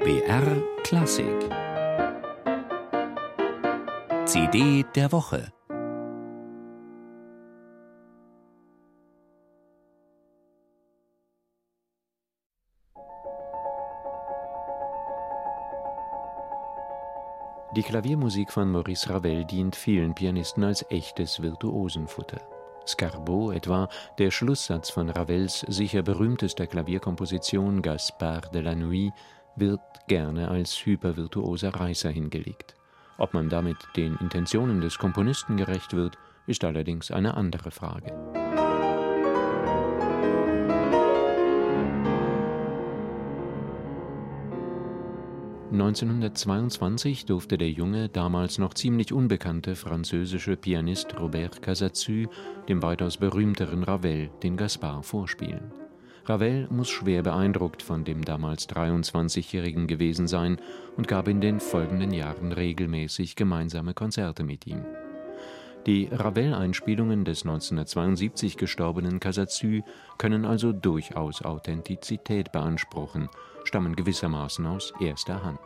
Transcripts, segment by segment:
BR Klassik CD der Woche Die Klaviermusik von Maurice Ravel dient vielen Pianisten als echtes Virtuosenfutter. Scarbeau etwa, der Schlusssatz von Ravels sicher berühmtester Klavierkomposition Gaspard de la Nuit, wird gerne als hypervirtuoser Reißer hingelegt. Ob man damit den Intentionen des Komponisten gerecht wird, ist allerdings eine andere Frage. 1922 durfte der junge, damals noch ziemlich unbekannte französische Pianist Robert Casazu dem weitaus berühmteren Ravel den Gaspard vorspielen. Ravel muss schwer beeindruckt von dem damals 23-Jährigen gewesen sein und gab in den folgenden Jahren regelmäßig gemeinsame Konzerte mit ihm. Die Ravel-Einspielungen des 1972 gestorbenen Casazu können also durchaus Authentizität beanspruchen stammen gewissermaßen aus erster Hand.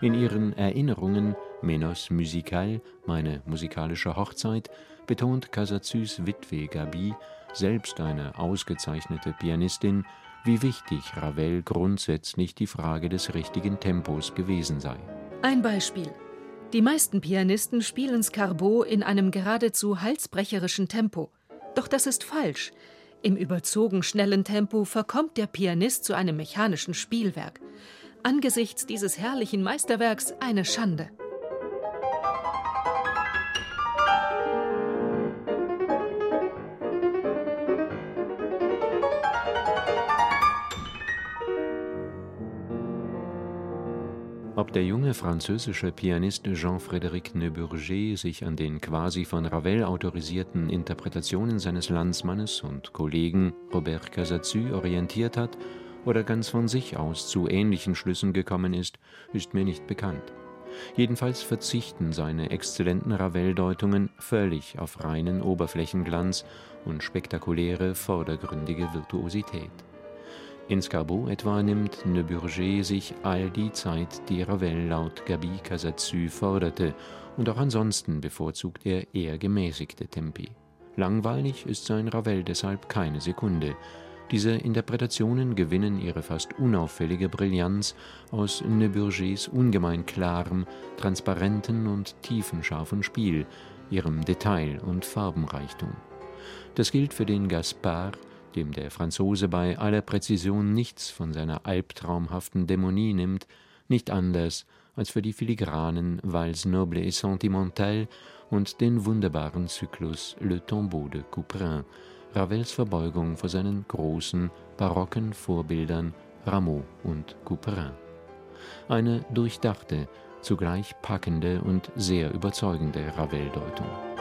In ihren Erinnerungen Menos Musical, meine musikalische Hochzeit, betont Casazus Witwe Gabi, selbst eine ausgezeichnete Pianistin, wie wichtig Ravel grundsätzlich die Frage des richtigen Tempos gewesen sei. Ein Beispiel. Die meisten Pianisten spielen Scarbo in einem geradezu halsbrecherischen Tempo. Doch das ist falsch. Im überzogen schnellen Tempo verkommt der Pianist zu einem mechanischen Spielwerk. Angesichts dieses herrlichen Meisterwerks eine Schande. Ob der junge französische Pianist Jean-Frédéric Neuburger sich an den quasi von Ravel autorisierten Interpretationen seines Landsmannes und Kollegen Robert Casazu orientiert hat oder ganz von sich aus zu ähnlichen Schlüssen gekommen ist, ist mir nicht bekannt. Jedenfalls verzichten seine exzellenten Ravel-Deutungen völlig auf reinen Oberflächenglanz und spektakuläre, vordergründige Virtuosität. In Scarbeau etwa nimmt Ne Bourget sich all die Zeit, die Ravel laut Gabi Casatsu forderte, und auch ansonsten bevorzugt er eher gemäßigte Tempi. Langweilig ist sein Ravel deshalb keine Sekunde. Diese Interpretationen gewinnen ihre fast unauffällige Brillanz aus Ne Bourgets ungemein klarem, transparenten und tiefenscharfen Spiel, ihrem Detail- und Farbenreichtum. Das gilt für den Gaspard, dem der Franzose bei aller Präzision nichts von seiner albtraumhaften Dämonie nimmt, nicht anders als für die filigranen Valse noble et sentimentale und den wunderbaren Zyklus Le Tombeau de Couperin, Ravels Verbeugung vor seinen großen, barocken Vorbildern Rameau und Couperin. Eine durchdachte, zugleich packende und sehr überzeugende Ravel-Deutung.